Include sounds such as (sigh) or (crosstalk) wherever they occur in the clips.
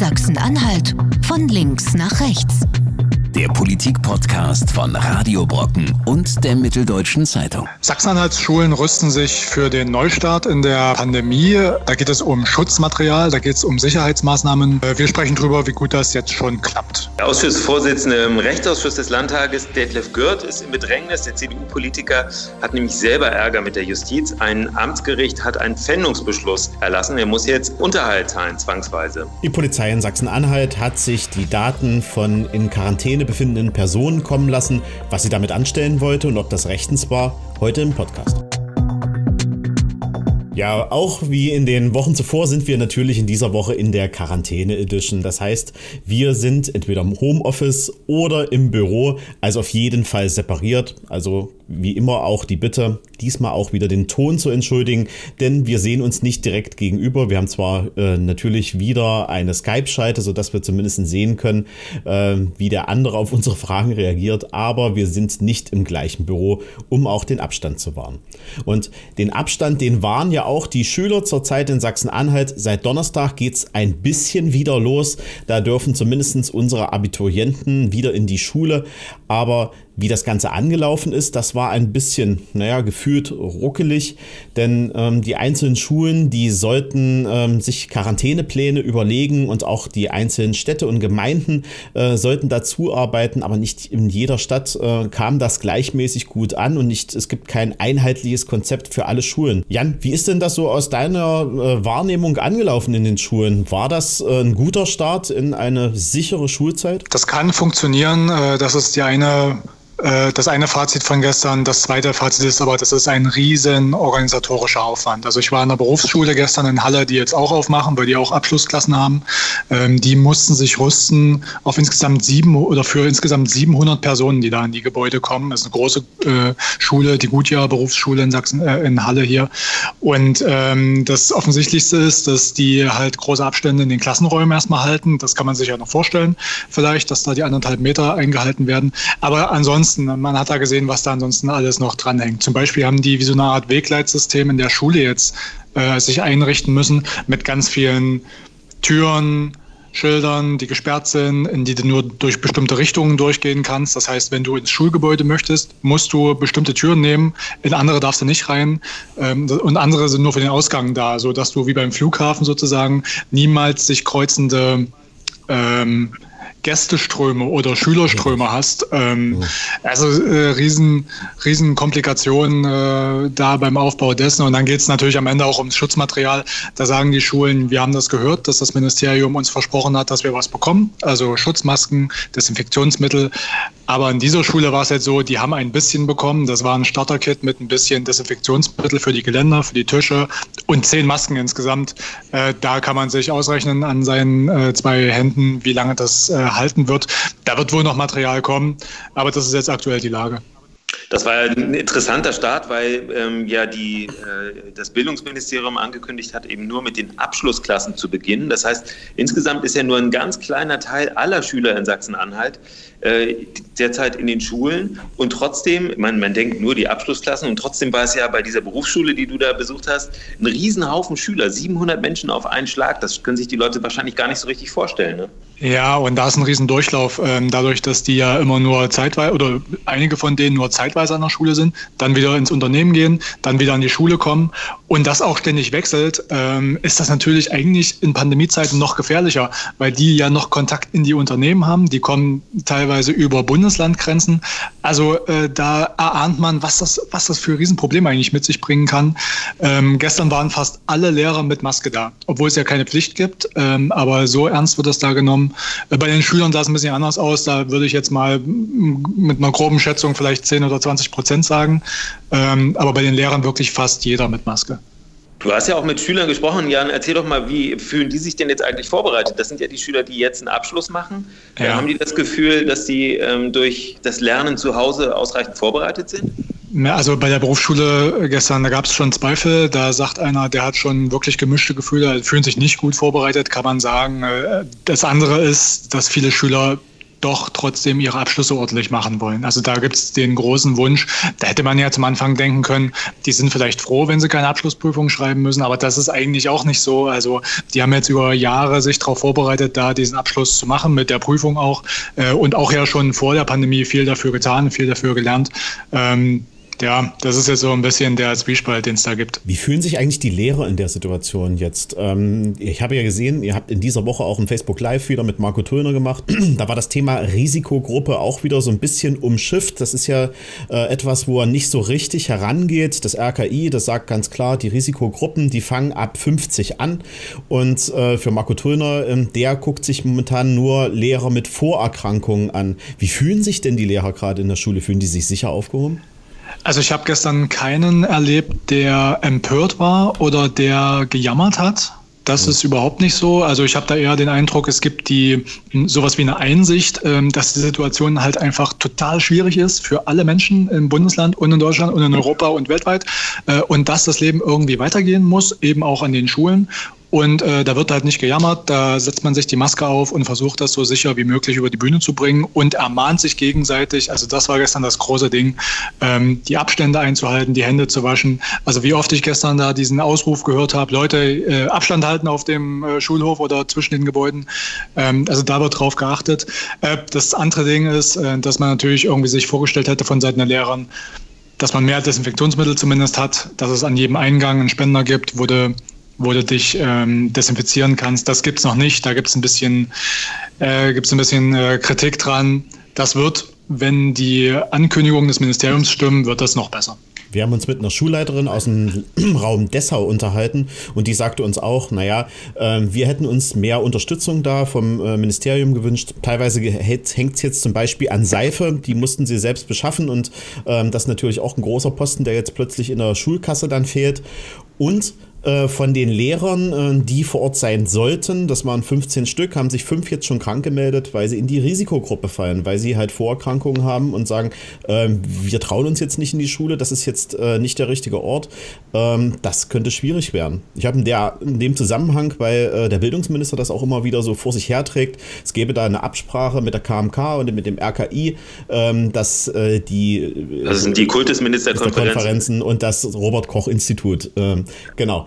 Sachsen-Anhalt von links nach rechts. Der Politik-Podcast von Radio Brocken und der Mitteldeutschen Zeitung. Sachsen-Anhalts Schulen rüsten sich für den Neustart in der Pandemie. Da geht es um Schutzmaterial, da geht es um Sicherheitsmaßnahmen. Wir sprechen darüber, wie gut das jetzt schon klappt. Der Ausschussvorsitzende im Rechtsausschuss des Landtages, Detlef Gürt, ist im Bedrängnis. Der CDU-Politiker hat nämlich selber Ärger mit der Justiz. Ein Amtsgericht hat einen Pfändungsbeschluss erlassen. Er muss jetzt Unterhalt zahlen, zwangsweise. Die Polizei in Sachsen-Anhalt hat sich die Daten von in Quarantäne Quarantäne befindenden Personen kommen lassen, was sie damit anstellen wollte und ob das rechtens war, heute im Podcast. Ja, auch wie in den Wochen zuvor sind wir natürlich in dieser Woche in der Quarantäne Edition. Das heißt, wir sind entweder im Homeoffice oder im Büro, also auf jeden Fall separiert. Also wie immer auch die Bitte, diesmal auch wieder den Ton zu entschuldigen, denn wir sehen uns nicht direkt gegenüber. Wir haben zwar äh, natürlich wieder eine Skype-Schalte, sodass wir zumindest sehen können, äh, wie der andere auf unsere Fragen reagiert, aber wir sind nicht im gleichen Büro, um auch den Abstand zu wahren. Und den Abstand, den wahren ja auch die Schüler zurzeit in Sachsen-Anhalt. Seit Donnerstag geht es ein bisschen wieder los. Da dürfen zumindest unsere Abiturienten wieder in die Schule, aber wie das Ganze angelaufen ist, das war ein bisschen, naja, gefühlt ruckelig, denn ähm, die einzelnen Schulen, die sollten ähm, sich Quarantänepläne überlegen und auch die einzelnen Städte und Gemeinden äh, sollten dazu arbeiten, aber nicht in jeder Stadt äh, kam das gleichmäßig gut an und nicht, es gibt kein einheitliches Konzept für alle Schulen. Jan, wie ist denn das so aus deiner äh, Wahrnehmung angelaufen in den Schulen? War das äh, ein guter Start in eine sichere Schulzeit? Das kann funktionieren. Äh, das ist die eine das eine Fazit von gestern. Das zweite Fazit ist aber, das ist ein riesen organisatorischer Aufwand. Also ich war in der Berufsschule gestern in Halle, die jetzt auch aufmachen, weil die auch Abschlussklassen haben. Ähm, die mussten sich rüsten auf insgesamt sieben oder für insgesamt 700 Personen, die da in die Gebäude kommen. Das ist eine große äh, Schule, die Gutjahr Berufsschule in Sachsen, äh, in Halle hier. Und ähm, das Offensichtlichste ist, dass die halt große Abstände in den Klassenräumen erstmal halten. Das kann man sich ja noch vorstellen, vielleicht, dass da die anderthalb Meter eingehalten werden. Aber ansonsten ansonsten, man hat da gesehen, was da ansonsten alles noch dranhängt. Zum Beispiel haben die wie so eine Art Wegleitsystem in der Schule jetzt äh, sich einrichten müssen mit ganz vielen Türen, Schildern, die gesperrt sind, in die du nur durch bestimmte Richtungen durchgehen kannst. Das heißt, wenn du ins Schulgebäude möchtest, musst du bestimmte Türen nehmen, in andere darfst du nicht rein ähm, und andere sind nur für den Ausgang da, sodass du wie beim Flughafen sozusagen niemals sich kreuzende ähm, Gästeströme oder Schülerströme hast. Ähm, also äh, riesen, riesen Komplikationen äh, da beim Aufbau dessen. Und dann geht es natürlich am Ende auch ums Schutzmaterial. Da sagen die Schulen, wir haben das gehört, dass das Ministerium uns versprochen hat, dass wir was bekommen. Also Schutzmasken, Desinfektionsmittel. Aber in dieser Schule war es jetzt so, die haben ein bisschen bekommen. Das war ein Starterkit mit ein bisschen Desinfektionsmittel für die Geländer, für die Tische und zehn Masken insgesamt. Äh, da kann man sich ausrechnen an seinen äh, zwei Händen, wie lange das äh, halten wird. Da wird wohl noch Material kommen, aber das ist jetzt aktuell die Lage. Das war ein interessanter Start, weil ähm, ja die, äh, das Bildungsministerium angekündigt hat, eben nur mit den Abschlussklassen zu beginnen. Das heißt, insgesamt ist ja nur ein ganz kleiner Teil aller Schüler in Sachsen-Anhalt äh, derzeit in den Schulen. Und trotzdem, man, man denkt nur die Abschlussklassen, und trotzdem war es ja bei dieser Berufsschule, die du da besucht hast, ein Riesenhaufen Schüler, 700 Menschen auf einen Schlag. Das können sich die Leute wahrscheinlich gar nicht so richtig vorstellen. Ne? Ja, und da ist ein Riesendurchlauf, ähm, dadurch, dass die ja immer nur zeitweise oder einige von denen nur zeitweise an der Schule sind, dann wieder ins Unternehmen gehen, dann wieder an die Schule kommen und das auch ständig wechselt, ähm, ist das natürlich eigentlich in Pandemiezeiten noch gefährlicher, weil die ja noch Kontakt in die Unternehmen haben, die kommen teilweise über Bundeslandgrenzen. Also äh, da erahnt man, was das, was das für Riesenprobleme eigentlich mit sich bringen kann. Ähm, gestern waren fast alle Lehrer mit Maske da, obwohl es ja keine Pflicht gibt, ähm, aber so ernst wird das da genommen äh, bei den Schülern sah es ein bisschen anders aus. Da würde ich jetzt mal mit einer groben Schätzung vielleicht 10 oder 20 Prozent sagen. Ähm, aber bei den Lehrern wirklich fast jeder mit Maske. Du hast ja auch mit Schülern gesprochen, Jan. Erzähl doch mal, wie fühlen die sich denn jetzt eigentlich vorbereitet? Das sind ja die Schüler, die jetzt einen Abschluss machen. Ja. Haben die das Gefühl, dass sie ähm, durch das Lernen zu Hause ausreichend vorbereitet sind? Also bei der Berufsschule gestern, da gab es schon Zweifel. Da sagt einer, der hat schon wirklich gemischte Gefühle, fühlen sich nicht gut vorbereitet, kann man sagen. Äh, das andere ist, dass viele Schüler doch trotzdem ihre Abschlüsse ordentlich machen wollen. Also da gibt es den großen Wunsch, da hätte man ja zum Anfang denken können, die sind vielleicht froh, wenn sie keine Abschlussprüfung schreiben müssen, aber das ist eigentlich auch nicht so. Also die haben jetzt über Jahre sich darauf vorbereitet, da diesen Abschluss zu machen, mit der Prüfung auch äh, und auch ja schon vor der Pandemie viel dafür getan, viel dafür gelernt. Ähm, ja, das ist jetzt so ein bisschen der Zwiespalt, den es da gibt. Wie fühlen sich eigentlich die Lehrer in der Situation jetzt? Ähm, ich habe ja gesehen, ihr habt in dieser Woche auch ein Facebook Live wieder mit Marco Töner gemacht. (clears throat) da war das Thema Risikogruppe auch wieder so ein bisschen umschifft. Das ist ja äh, etwas, wo er nicht so richtig herangeht. Das RKI, das sagt ganz klar, die Risikogruppen, die fangen ab 50 an. Und äh, für Marco Töner, äh, der guckt sich momentan nur Lehrer mit Vorerkrankungen an. Wie fühlen sich denn die Lehrer gerade in der Schule? Fühlen die sich sicher aufgehoben? Also ich habe gestern keinen erlebt, der empört war oder der gejammert hat. Das ist überhaupt nicht so. Also ich habe da eher den Eindruck, es gibt die sowas wie eine Einsicht, ähm, dass die Situation halt einfach total schwierig ist für alle Menschen im Bundesland und in Deutschland und in Europa und weltweit äh, und dass das Leben irgendwie weitergehen muss, eben auch an den Schulen. Und äh, da wird halt nicht gejammert, da setzt man sich die Maske auf und versucht das so sicher wie möglich über die Bühne zu bringen und ermahnt sich gegenseitig. Also das war gestern das große Ding, ähm, die Abstände einzuhalten, die Hände zu waschen. Also wie oft ich gestern da diesen Ausruf gehört habe, Leute, äh, Abstand halten auf dem äh, Schulhof oder zwischen den Gebäuden. Ähm, also da wird drauf geachtet. Äh, das andere Ding ist, äh, dass man natürlich irgendwie sich vorgestellt hätte von Seiten der Lehrer, dass man mehr Desinfektionsmittel zumindest hat, dass es an jedem Eingang einen Spender gibt, du wo du dich ähm, desinfizieren kannst. Das gibt es noch nicht. Da gibt es ein bisschen, äh, gibt's ein bisschen äh, Kritik dran. Das wird, wenn die Ankündigungen des Ministeriums stimmen, wird das noch besser. Wir haben uns mit einer Schulleiterin aus dem (clears throat) Raum Dessau unterhalten und die sagte uns auch, naja, äh, wir hätten uns mehr Unterstützung da vom äh, Ministerium gewünscht. Teilweise hängt es jetzt zum Beispiel an Seife, die mussten sie selbst beschaffen und ähm, das ist natürlich auch ein großer Posten, der jetzt plötzlich in der Schulkasse dann fehlt. Und äh, von den Lehrern, äh, die vor Ort sein sollten, das waren 15 Stück, haben sich fünf jetzt schon krank gemeldet, weil sie in die Risikogruppe fallen, weil sie halt Vorerkrankungen haben und sagen, äh, wir trauen uns jetzt nicht in die Schule, das ist jetzt äh, nicht der richtige Ort. Ähm, das könnte schwierig werden. Ich habe in, in dem Zusammenhang, weil der Bildungsminister das auch immer wieder so vor sich herträgt, es gäbe da eine Absprache mit der KMK und mit dem RKI, ähm, dass die das sind die Kultusministerkonferenzen und das Robert Koch Institut, ähm, genau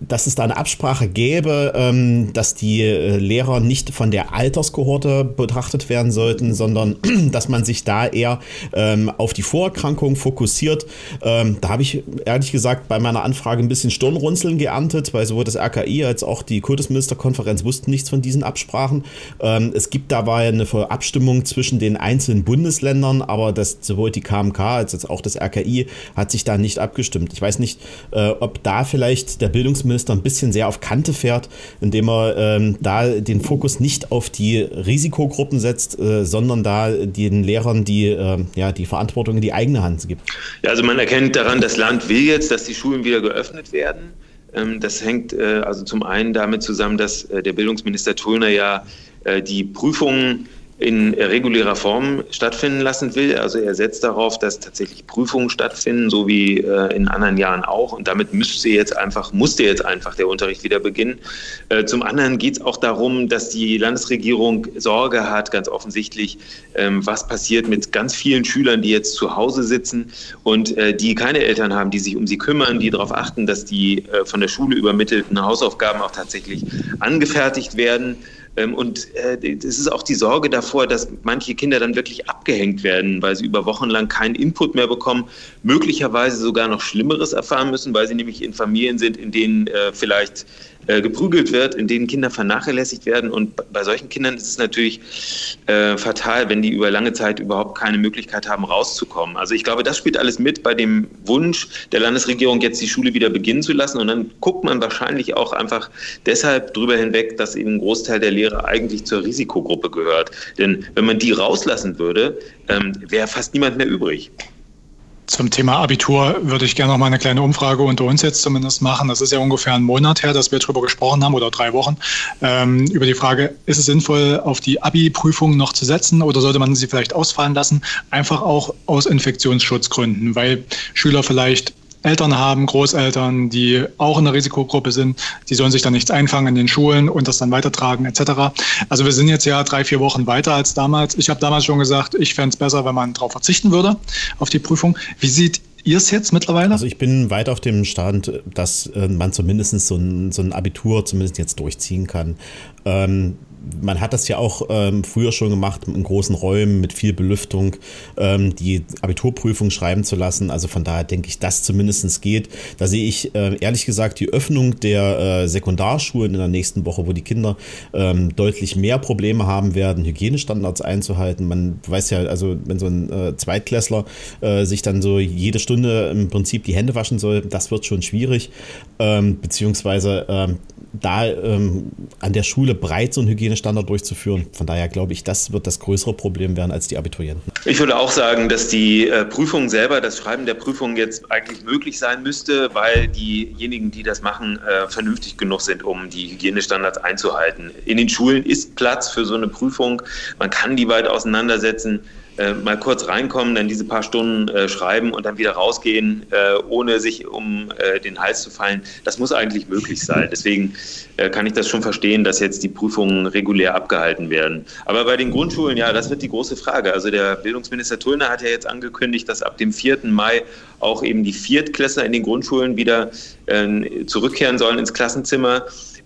dass es da eine Absprache gäbe, ähm, dass die äh, Lehrer nicht von der Alterskohorte betrachtet werden sollten, sondern (clears throat) dass man sich da eher ähm, auf die Vorerkrankung fokussiert. Ähm, da habe ich ehrlich gesagt bei meiner Anfrage ein bisschen Stirnrunzeln geerntet, weil sowohl das RKI als auch die Kultusministerkonferenz wussten nichts von diesen Absprachen. Ähm, es gibt dabei eine Abstimmung zwischen den einzelnen Bundesländern, aber das, sowohl die KMK als auch das RKI hat sich da nicht abgestimmt. Ich weiß nicht, äh, ob da vielleicht der Bildungsminister ein bisschen sehr auf Kante fährt, indem er ähm, da den Fokus nicht auf die Risikogruppen setzt, äh, sondern da den Lehrern die, äh, ja, die Verantwortung in die eigene Hand gibt. Ja, also man erkennt daran, das Land will jetzt, dass die Schulen wieder geöffnet werden. Ähm, das hängt äh, also zum einen damit zusammen, dass äh, der Bildungsminister Tullner ja äh, die Prüfungen in regulärer Form stattfinden lassen will. Also er setzt darauf, dass tatsächlich Prüfungen stattfinden, so wie äh, in anderen Jahren auch. Und damit müsste jetzt einfach, musste jetzt einfach der Unterricht wieder beginnen. Äh, zum anderen geht es auch darum, dass die Landesregierung Sorge hat, ganz offensichtlich, ähm, was passiert mit ganz vielen Schülern, die jetzt zu Hause sitzen und äh, die keine Eltern haben, die sich um sie kümmern, die darauf achten, dass die äh, von der Schule übermittelten Hausaufgaben auch tatsächlich angefertigt werden. Ähm, und äh, es ist auch die Sorge davor, dass manche Kinder dann wirklich abgehängt werden, weil sie über Wochen lang keinen Input mehr bekommen, möglicherweise sogar noch Schlimmeres erfahren müssen, weil sie nämlich in Familien sind, in denen äh, vielleicht äh, geprügelt wird, in denen Kinder vernachlässigt werden. Und bei solchen Kindern ist es natürlich äh, fatal, wenn die über lange Zeit überhaupt keine Möglichkeit haben, rauszukommen. Also ich glaube, das spielt alles mit bei dem Wunsch der Landesregierung, jetzt die Schule wieder beginnen zu lassen. Und dann guckt man wahrscheinlich auch einfach deshalb drüber hinweg, dass eben ein Großteil der Lehrer eigentlich zur Risikogruppe gehört. Denn wenn man die rauslassen würde, ähm, wäre fast niemand mehr übrig. Zum Thema Abitur würde ich gerne noch mal eine kleine Umfrage unter uns jetzt zumindest machen. Das ist ja ungefähr ein Monat her, dass wir darüber gesprochen haben oder drei Wochen. Ähm, über die Frage, ist es sinnvoll, auf die Abi-Prüfung noch zu setzen oder sollte man sie vielleicht ausfallen lassen? Einfach auch aus Infektionsschutzgründen, weil Schüler vielleicht Eltern haben, Großeltern, die auch in der Risikogruppe sind, die sollen sich dann nichts einfangen in den Schulen und das dann weitertragen etc. Also wir sind jetzt ja drei, vier Wochen weiter als damals. Ich habe damals schon gesagt, ich fände es besser, wenn man darauf verzichten würde, auf die Prüfung. Wie sieht ihr es jetzt mittlerweile? Also ich bin weit auf dem Stand, dass äh, man zumindest so ein, so ein Abitur zumindest jetzt durchziehen kann. Ähm, man hat das ja auch ähm, früher schon gemacht, in großen Räumen mit viel Belüftung, ähm, die Abiturprüfung schreiben zu lassen. Also von daher denke ich, das zumindest geht. Da sehe ich äh, ehrlich gesagt die Öffnung der äh, Sekundarschulen in der nächsten Woche, wo die Kinder ähm, deutlich mehr Probleme haben werden, Hygienestandards einzuhalten. Man weiß ja, also wenn so ein äh, Zweitklässler äh, sich dann so jede Stunde im Prinzip die Hände waschen soll, das wird schon schwierig. Ähm, beziehungsweise ähm, da ähm, an der Schule breit so einen Hygienestandard durchzuführen. Von daher glaube ich, das wird das größere Problem werden als die Abiturienten. Ich würde auch sagen, dass die äh, Prüfung selber, das Schreiben der Prüfung jetzt eigentlich möglich sein müsste, weil diejenigen, die das machen, äh, vernünftig genug sind, um die Hygienestandards einzuhalten. In den Schulen ist Platz für so eine Prüfung. Man kann die weit auseinandersetzen äh, mal kurz reinkommen, dann diese paar Stunden äh, schreiben und dann wieder rausgehen, äh, ohne sich um äh, den Hals zu fallen. Das muss eigentlich möglich sein. Deswegen äh, kann ich das schon verstehen, dass jetzt die Prüfungen regulär abgehalten werden. Aber bei den Grundschulen, ja, das wird die große Frage. Also der Bildungsminister Tullner hat ja jetzt angekündigt, dass ab dem 4. Mai auch eben die Viertklässler in den Grundschulen wieder äh, zurückkehren sollen ins Klassenzimmer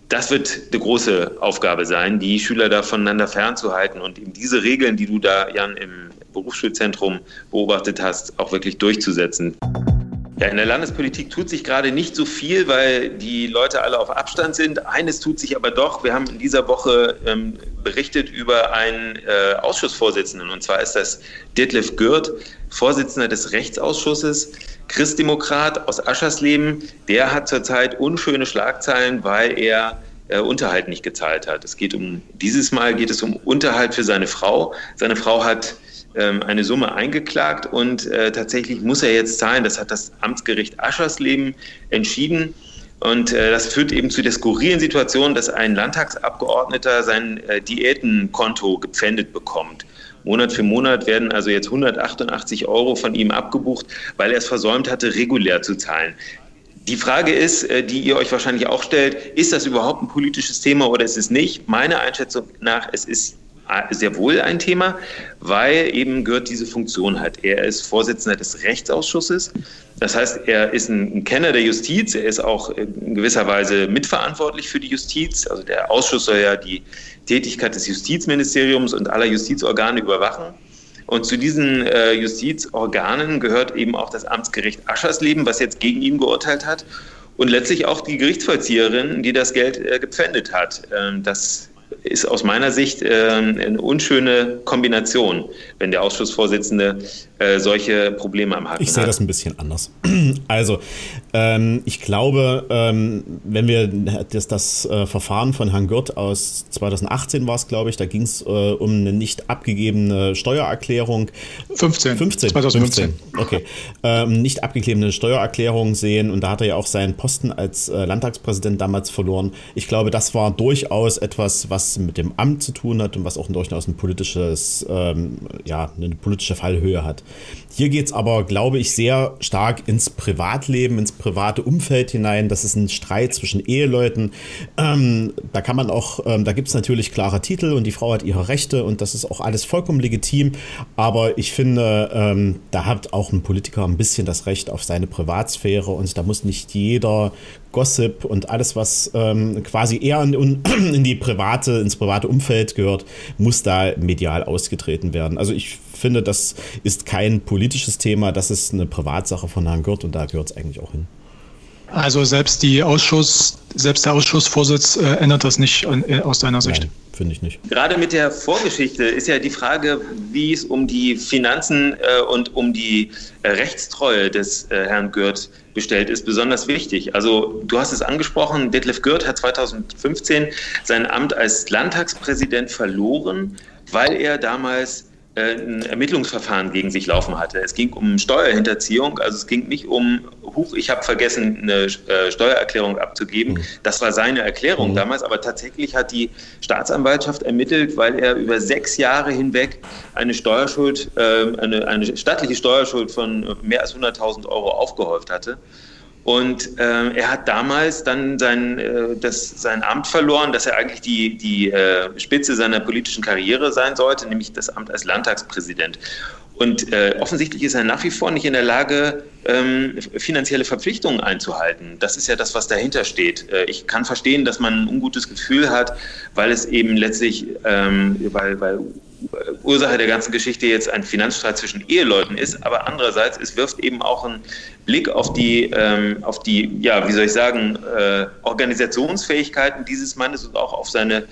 das wird eine große Aufgabe sein, die Schüler da voneinander fernzuhalten und eben diese Regeln, die du da, Jan, im Berufsschulzentrum beobachtet hast, auch wirklich durchzusetzen. Ja, in der Landespolitik tut sich gerade nicht so viel, weil die Leute alle auf Abstand sind. Eines tut sich aber doch. Wir haben in dieser Woche ähm, berichtet über einen äh, Ausschussvorsitzenden, und zwar ist das Detlef Gürt, Vorsitzender des Rechtsausschusses, Christdemokrat aus Aschersleben. Der hat zurzeit unschöne Schlagzeilen, weil er äh, Unterhalt nicht gezahlt hat. Es geht um, dieses Mal geht es um Unterhalt für seine Frau. Seine Frau hat eine Summe eingeklagt und äh, tatsächlich muss er jetzt zahlen. Das hat das Amtsgericht Aschersleben entschieden. Und äh, das führt eben zu der skurrilen Situation, dass ein Landtagsabgeordneter sein äh, Diätenkonto gepfändet bekommt. Monat für Monat werden also jetzt 188 Euro von ihm abgebucht, weil er es versäumt hatte, regulär zu zahlen. Die Frage ist, äh, die ihr euch wahrscheinlich auch stellt, ist das überhaupt ein politisches Thema oder ist es nicht? Meine Einschätzung nach, es ist sehr wohl ein Thema, weil eben Gürt diese Funktion hat. Er ist Vorsitzender des Rechtsausschusses. Das heißt, er ist ein Kenner der Justiz. Er ist auch in gewisser Weise mitverantwortlich für die Justiz. Also der Ausschuss soll ja die Tätigkeit des Justizministeriums und aller Justizorgane überwachen. Und zu diesen äh, Justizorganen gehört eben auch das Amtsgericht Aschersleben, was jetzt gegen ihn geurteilt hat. Und letztlich auch die Gerichtsvollzieherin, die das Geld äh, gepfändet hat. Ähm, das ist aus meiner Sicht äh, eine unschöne Kombination, wenn der Ausschussvorsitzende äh, solche Probleme am Haken. Ich sehe das ein bisschen anders. (clears throat) Also, ähm, ich glaube, ähm, wenn wir das, das äh, Verfahren von Herrn Gürt aus 2018 war es, glaube ich, da ging es äh, um eine nicht abgegebene Steuererklärung. 15. 15. 2015. 15. Okay. Ähm, nicht abgegebene Steuererklärung sehen und da hat er ja auch seinen Posten als äh, Landtagspräsident damals verloren. Ich glaube, das war durchaus etwas, was mit dem Amt zu tun hat und was auch durchaus ein politisches, ähm, ja, eine politische Fallhöhe hat. Hier geht es aber, glaube ich, sehr stark ins Privatleben, ins private Umfeld hinein. Das ist ein Streit zwischen Eheleuten. Ähm, da kann man auch, ähm, da gibt es natürlich klare Titel und die Frau hat ihre Rechte und das ist auch alles vollkommen legitim. Aber ich finde, ähm, da hat auch ein Politiker ein bisschen das Recht auf seine Privatsphäre und da muss nicht jeder Gossip und alles, was ähm, quasi eher in, (clears throat) in, die private, ins private Umfeld gehört, muss da medial ausgetreten werden. Also ich finde, das ist kein politisches Thema, das ist eine Privatsache von Herrn Gürt und da gehört es eigentlich auch hin. Also selbst die Ausschuss, selbst der Ausschussvorsitz äh, ändert das nicht äh, aus deiner Sicht. finde ich nicht. Gerade mit der Vorgeschichte ist ja die Frage, wie es um die Finanzen äh, und um die äh, Rechtstreue des äh, Herrn Gürt bestellt ist, besonders wichtig. Also du hast es angesprochen, Detlef Gürt hat 2015 sein Amt als Landtagspräsident verloren, weil er damals ein Ermittlungsverfahren gegen sich laufen hatte. Es ging um Steuerhinterziehung, also es ging nicht um, huch, ich habe vergessen, eine äh, Steuererklärung abzugeben. Mhm. Das war seine Erklärung mhm. damals, aber tatsächlich hat die Staatsanwaltschaft ermittelt, weil er über sechs Jahre hinweg eine Steuerschuld, äh, eine, eine staatliche Steuerschuld von mehr als 100.000 Euro aufgehäuft hatte. Und äh, er hat damals dann sein, äh, das, sein Amt verloren, dass er eigentlich die, die äh, Spitze seiner politischen Karriere sein sollte, nämlich das Amt als Landtagspräsident. Und äh, offensichtlich ist er nach wie vor nicht in der Lage, ähm, finanzielle Verpflichtungen einzuhalten. Das ist ja das, was dahinter steht. Äh, ich kann verstehen, dass man ein ungutes Gefühl hat, weil es eben letztlich, ähm, weil, weil Ursache der ganzen Geschichte jetzt ein Finanzstreit zwischen Eheleuten ist, aber andererseits, es wirft eben auch einen Blick auf die, ähm, auf die, ja, wie soll ich sagen, äh, Organisationsfähigkeiten dieses Mannes und auch auf seine,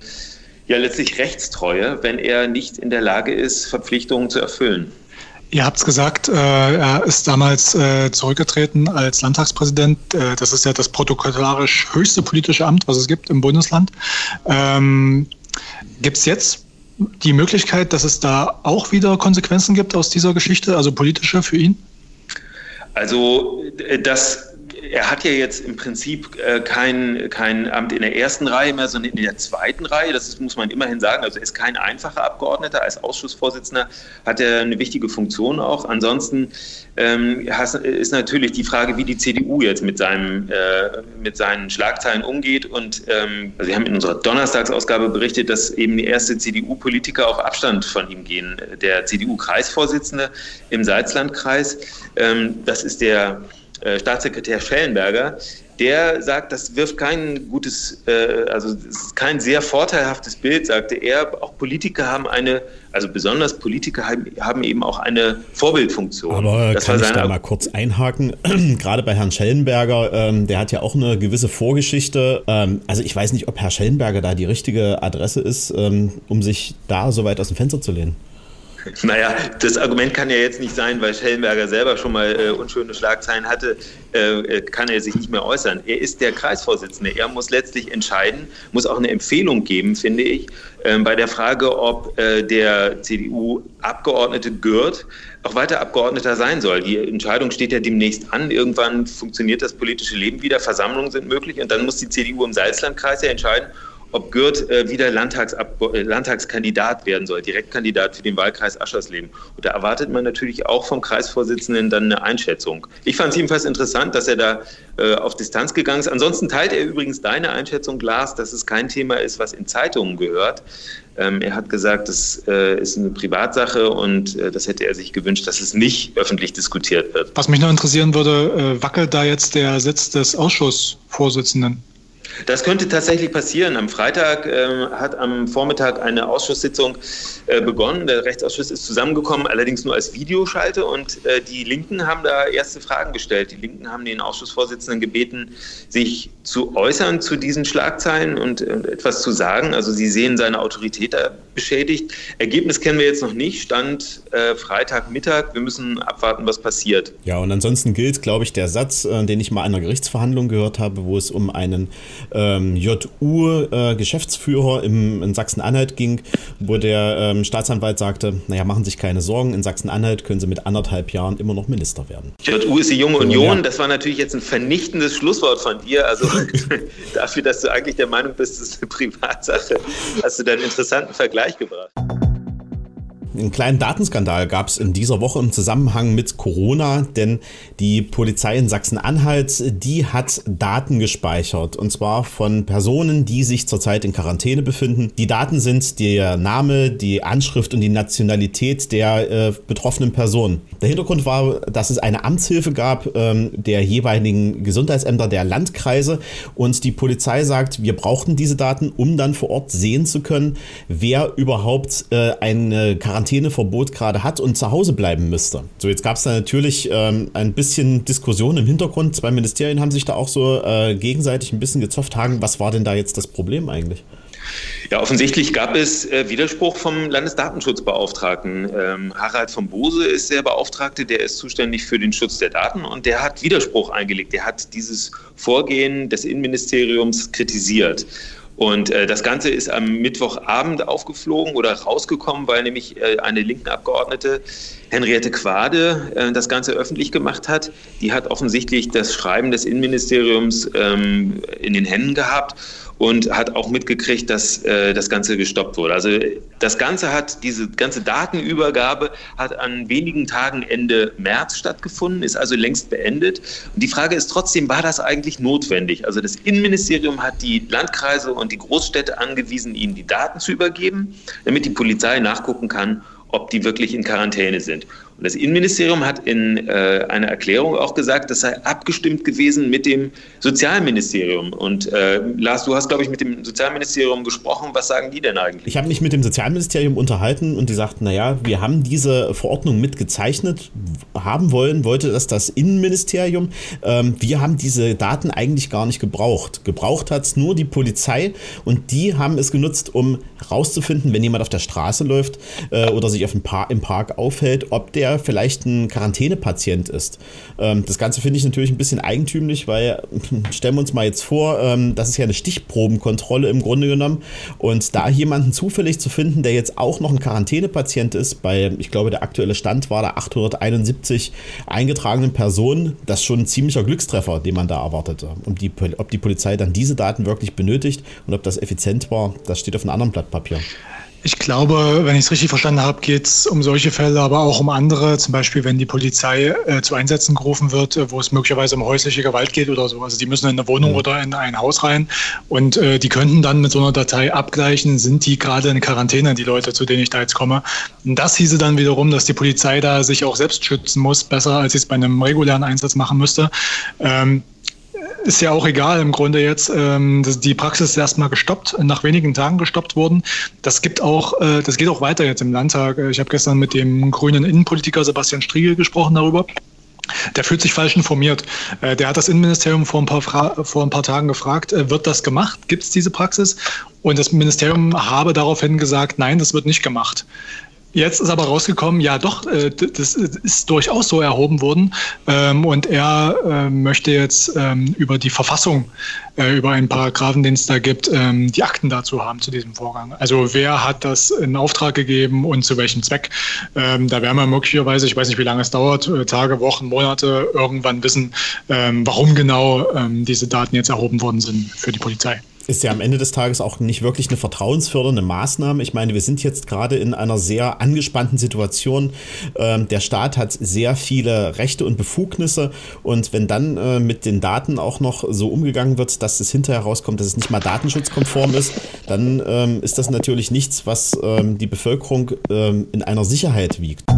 ja, letztlich Rechtstreue, wenn er nicht in der Lage ist, Verpflichtungen zu erfüllen. Ihr habt es gesagt, äh, er ist damals äh, zurückgetreten als Landtagspräsident. Äh, das ist ja das protokollarisch höchste politische Amt, was es gibt im Bundesland. Ähm, gibt es jetzt die Möglichkeit, dass es da auch wieder Konsequenzen gibt aus dieser Geschichte, also politische für ihn? Also äh, das er hat ja jetzt im Prinzip äh, kein, kein Amt in der ersten Reihe mehr, sondern in der zweiten Reihe. Das ist, muss man immerhin sagen. Also er ist kein einfacher Abgeordneter. Als Ausschussvorsitzender hat er eine wichtige Funktion auch. Ansonsten ähm, ist natürlich die Frage, wie die CDU jetzt mit, seinem, äh, mit seinen Schlagzeilen umgeht. Und ähm, also wir haben in unserer Donnerstagsausgabe berichtet, dass eben die erste CDU-Politiker auf Abstand von ihm gehen. Der CDU-Kreisvorsitzende im Salzlandkreis, ähm, das ist der Staatssekretär Schellenberger, der sagt, das wirft kein gutes, äh, also kein sehr vorteilhaftes Bild, sagte er. Auch Politiker haben eine, also besonders Politiker haben, eben auch eine Vorbildfunktion. Aber das kann ich da mal kurz einhaken? (clears throat) Gerade bei Herrn Schellenberger, ähm, der hat ja auch eine gewisse Vorgeschichte. Ähm, also ich weiß nicht, ob Herr Schellenberger da die richtige Adresse ist, ähm, um sich da so weit aus dem Fenster zu lehnen. Naja, das Argument kann ja jetzt nicht sein, weil Schellenberger selber schon mal äh, unschöne Schlagzeilen hatte, äh, äh, kann er sich nicht mehr äußern. Er ist der Kreisvorsitzende. Er muss letztlich entscheiden, muss auch eine Empfehlung geben, finde ich, äh, bei der Frage, ob äh, der CDU-Abgeordnete Gürt auch weiter Abgeordneter sein soll. Die Entscheidung steht ja demnächst an. Irgendwann funktioniert das politische Leben wieder, Versammlungen sind möglich und dann muss die CDU im Salzlandkreis ja entscheiden, ob Gürt äh, wieder äh, Landtagskandidat werden soll, Direktkandidat für den Wahlkreis Aschersleben. Und da erwartet man natürlich auch vom Kreisvorsitzenden dann eine Einschätzung. Ich fand es jedenfalls interessant, dass er da äh, auf Distanz gegangen ist. Ansonsten teilt er übrigens deine Einschätzung, Lars, dass es kein Thema ist, was in Zeitungen gehört. Ähm, er hat gesagt, das äh, ist eine Privatsache und äh, das hätte er sich gewünscht, dass es nicht öffentlich diskutiert wird. Was mich noch interessieren würde, äh, wackelt da jetzt der Sitz des Ausschussvorsitzenden? Das könnte tatsächlich passieren. Am Freitag äh, hat am Vormittag eine Ausschusssitzung äh, begonnen. Der Rechtsausschuss ist zusammengekommen, allerdings nur als Videoschalte. Und äh, die Linken haben da erste Fragen gestellt. Die Linken haben den Ausschussvorsitzenden gebeten, sich zu äußern zu diesen Schlagzeilen und etwas zu sagen. Also sie sehen seine Autorität da beschädigt. Ergebnis kennen wir jetzt noch nicht. Stand äh, Freitagmittag. Wir müssen abwarten, was passiert. Ja, und ansonsten gilt, glaube ich, der Satz, äh, den ich mal an einer Gerichtsverhandlung gehört habe, wo es um einen ähm, JU-Geschäftsführer äh, in Sachsen-Anhalt ging, wo der ähm, Staatsanwalt sagte, naja, machen Sie sich keine Sorgen, in Sachsen-Anhalt können Sie mit anderthalb Jahren immer noch Minister werden. JU ist die junge Union, ja. das war natürlich jetzt ein vernichtendes Schlusswort von dir, also (laughs) (laughs) dafür, dass du eigentlich der Meinung bist, das ist eine Privatsache, hast du da einen interessanten Vergleich gebracht. Einen kleinen Datenskandal gab es in dieser Woche im Zusammenhang mit Corona, denn die Polizei in Sachsen-Anhalt, die hat Daten gespeichert und zwar von Personen, die sich zurzeit in Quarantäne befinden. Die Daten sind der Name, die Anschrift und die Nationalität der äh, betroffenen Person. Der Hintergrund war, dass es eine Amtshilfe gab ähm, der jeweiligen Gesundheitsämter der Landkreise und die Polizei sagt, wir brauchten diese Daten, um dann vor Ort sehen zu können, wer überhaupt äh, eine Quarantäne Quarantäneverbot gerade hat und zu Hause bleiben müsste. So, jetzt gab es da natürlich ähm, ein bisschen Diskussion im Hintergrund. Zwei Ministerien haben sich da auch so äh, gegenseitig ein bisschen gezofft. Hagen, was war denn da jetzt das Problem eigentlich? Ja, offensichtlich gab es äh, Widerspruch vom Landesdatenschutzbeauftragten. Ähm, Harald von Bose ist der Beauftragte, der ist zuständig für den Schutz der Daten und der hat Widerspruch eingelegt. Der hat dieses Vorgehen des Innenministeriums kritisiert. Und äh, das Ganze ist am Mittwochabend aufgeflogen oder rausgekommen, weil nämlich äh, eine linken Abgeordnete, Henriette Quade, äh, das Ganze öffentlich gemacht hat. Die hat offensichtlich das Schreiben des Innenministeriums ähm, in den Händen gehabt und hat auch mitgekriegt, dass äh, das Ganze gestoppt wurde. Also das Ganze hat, diese ganze Datenübergabe hat an wenigen Tagen Ende März stattgefunden, ist also längst beendet. Und die Frage ist trotzdem, war das eigentlich notwendig? Also das Innenministerium hat die Landkreise und die Großstädte angewiesen, ihnen die Daten zu übergeben, damit die Polizei nachgucken kann, ob die wirklich in Quarantäne sind. Und das Innenministerium hat in äh, einer Erklärung auch gesagt, das sei abgestimmt gewesen mit dem Sozialministerium. Und äh, Lars, du hast, glaube ich, mit dem Sozialministerium gesprochen. Was sagen die denn eigentlich? Ich habe mich mit dem Sozialministerium unterhalten und die sagten, naja, wir haben diese Verordnung mitgezeichnet, haben wollen, wollte das das Innenministerium. Ähm, wir haben diese Daten eigentlich gar nicht gebraucht. Gebraucht hat es nur die Polizei und die haben es genutzt, um herauszufinden, wenn jemand auf der Straße läuft äh, oder sich auf dem Par im Park aufhält, ob der vielleicht ein Quarantänepatient ist. Ähm, das Ganze finde ich natürlich ein bisschen eigentümlich, weil (laughs) stellen wir uns mal jetzt vor, ähm, das ist ja eine Stichprobenkontrolle im Grunde genommen und da jemanden zufällig zu finden, der jetzt auch noch ein Quarantänepatient ist, bei, ich glaube, der aktuelle Stand war da 871 eingetragenen Personen, das ist schon ein ziemlicher Glückstreffer, den man da erwartete. Und die, ob die Polizei dann diese Daten wirklich benötigt und ob das effizient war, das steht auf einem anderen Blatt Papier. Ich glaube, wenn ich es richtig verstanden habe, geht es um solche Fälle, aber auch um andere. Zum Beispiel, wenn die Polizei äh, zu Einsätzen gerufen wird, äh, wo es möglicherweise um häusliche Gewalt geht oder so. Also die müssen in eine Wohnung mhm. oder in ein Haus rein und äh, die könnten dann mit so einer Datei abgleichen, sind die gerade in Quarantäne, die Leute, zu denen ich da jetzt komme. Und das hieße dann wiederum, dass die Polizei da sich auch selbst schützen muss, besser als sie es bei einem regulären Einsatz machen müsste. Ähm, ist ja auch egal im Grunde jetzt. Ähm, die Praxis ist erstmal gestoppt, nach wenigen Tagen gestoppt worden. Das gibt auch, äh, das geht auch weiter jetzt im Landtag. Ich habe gestern mit dem grünen Innenpolitiker Sebastian Striegel gesprochen darüber. Der fühlt sich falsch informiert. Äh, der hat das Innenministerium vor ein paar, Fra vor ein paar Tagen gefragt, äh, wird das gemacht? Gibt es diese Praxis? Und das Ministerium habe daraufhin gesagt, nein, das wird nicht gemacht. Jetzt ist aber rausgekommen, ja doch, äh, das ist durchaus so erhoben worden. Ähm, und er äh, möchte jetzt ähm, über die Verfassung, äh, über einen Paragraphen, den es da gibt, ähm, die Akten dazu haben zu diesem Vorgang. Also wer hat das in Auftrag gegeben und zu welchem Zweck? Da werden wir möglicherweise, ich weiß nicht, wie lange es dauert, Tage, Wochen, Monate, irgendwann wissen, warum genau diese Daten jetzt erhoben worden sind für die Polizei ist ja am Ende des Tages auch nicht wirklich eine vertrauensfördernde Maßnahme. Ich meine, wir sind jetzt gerade in einer sehr angespannten Situation. Ähm, der Staat hat sehr viele Rechte und Befugnisse und wenn dann äh, mit den Daten auch noch so umgegangen wird, dass es hinterher rauskommt, dass es nicht mal datenschutzkonform ist, dann ähm, ist das natürlich nichts, was ähm, die Bevölkerung ähm, in einer Sicherheit wiegt.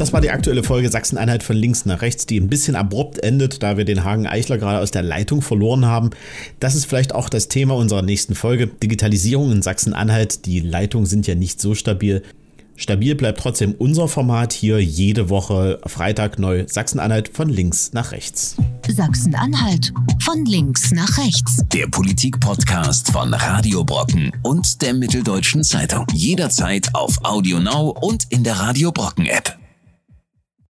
Das war die aktuelle Folge Sachsen-Einheit von links nach rechts, die ein bisschen abrupt endet, da wir den Hagen Eichler gerade aus der Leitung verloren haben. Das ist vielleicht auch das Thema unserer nächsten Folge. Digitalisierung in Sachsen-Anhalt. Die Leitungen sind ja nicht so stabil. Stabil bleibt trotzdem unser Format hier jede Woche Freitag neu Sachsen-Anhalt von links nach rechts. Sachsen-Anhalt von links nach rechts. Der Politik-Podcast von Radio Brocken und der Mitteldeutschen Zeitung. Jederzeit auf Audio Now und in der Radio Brocken App.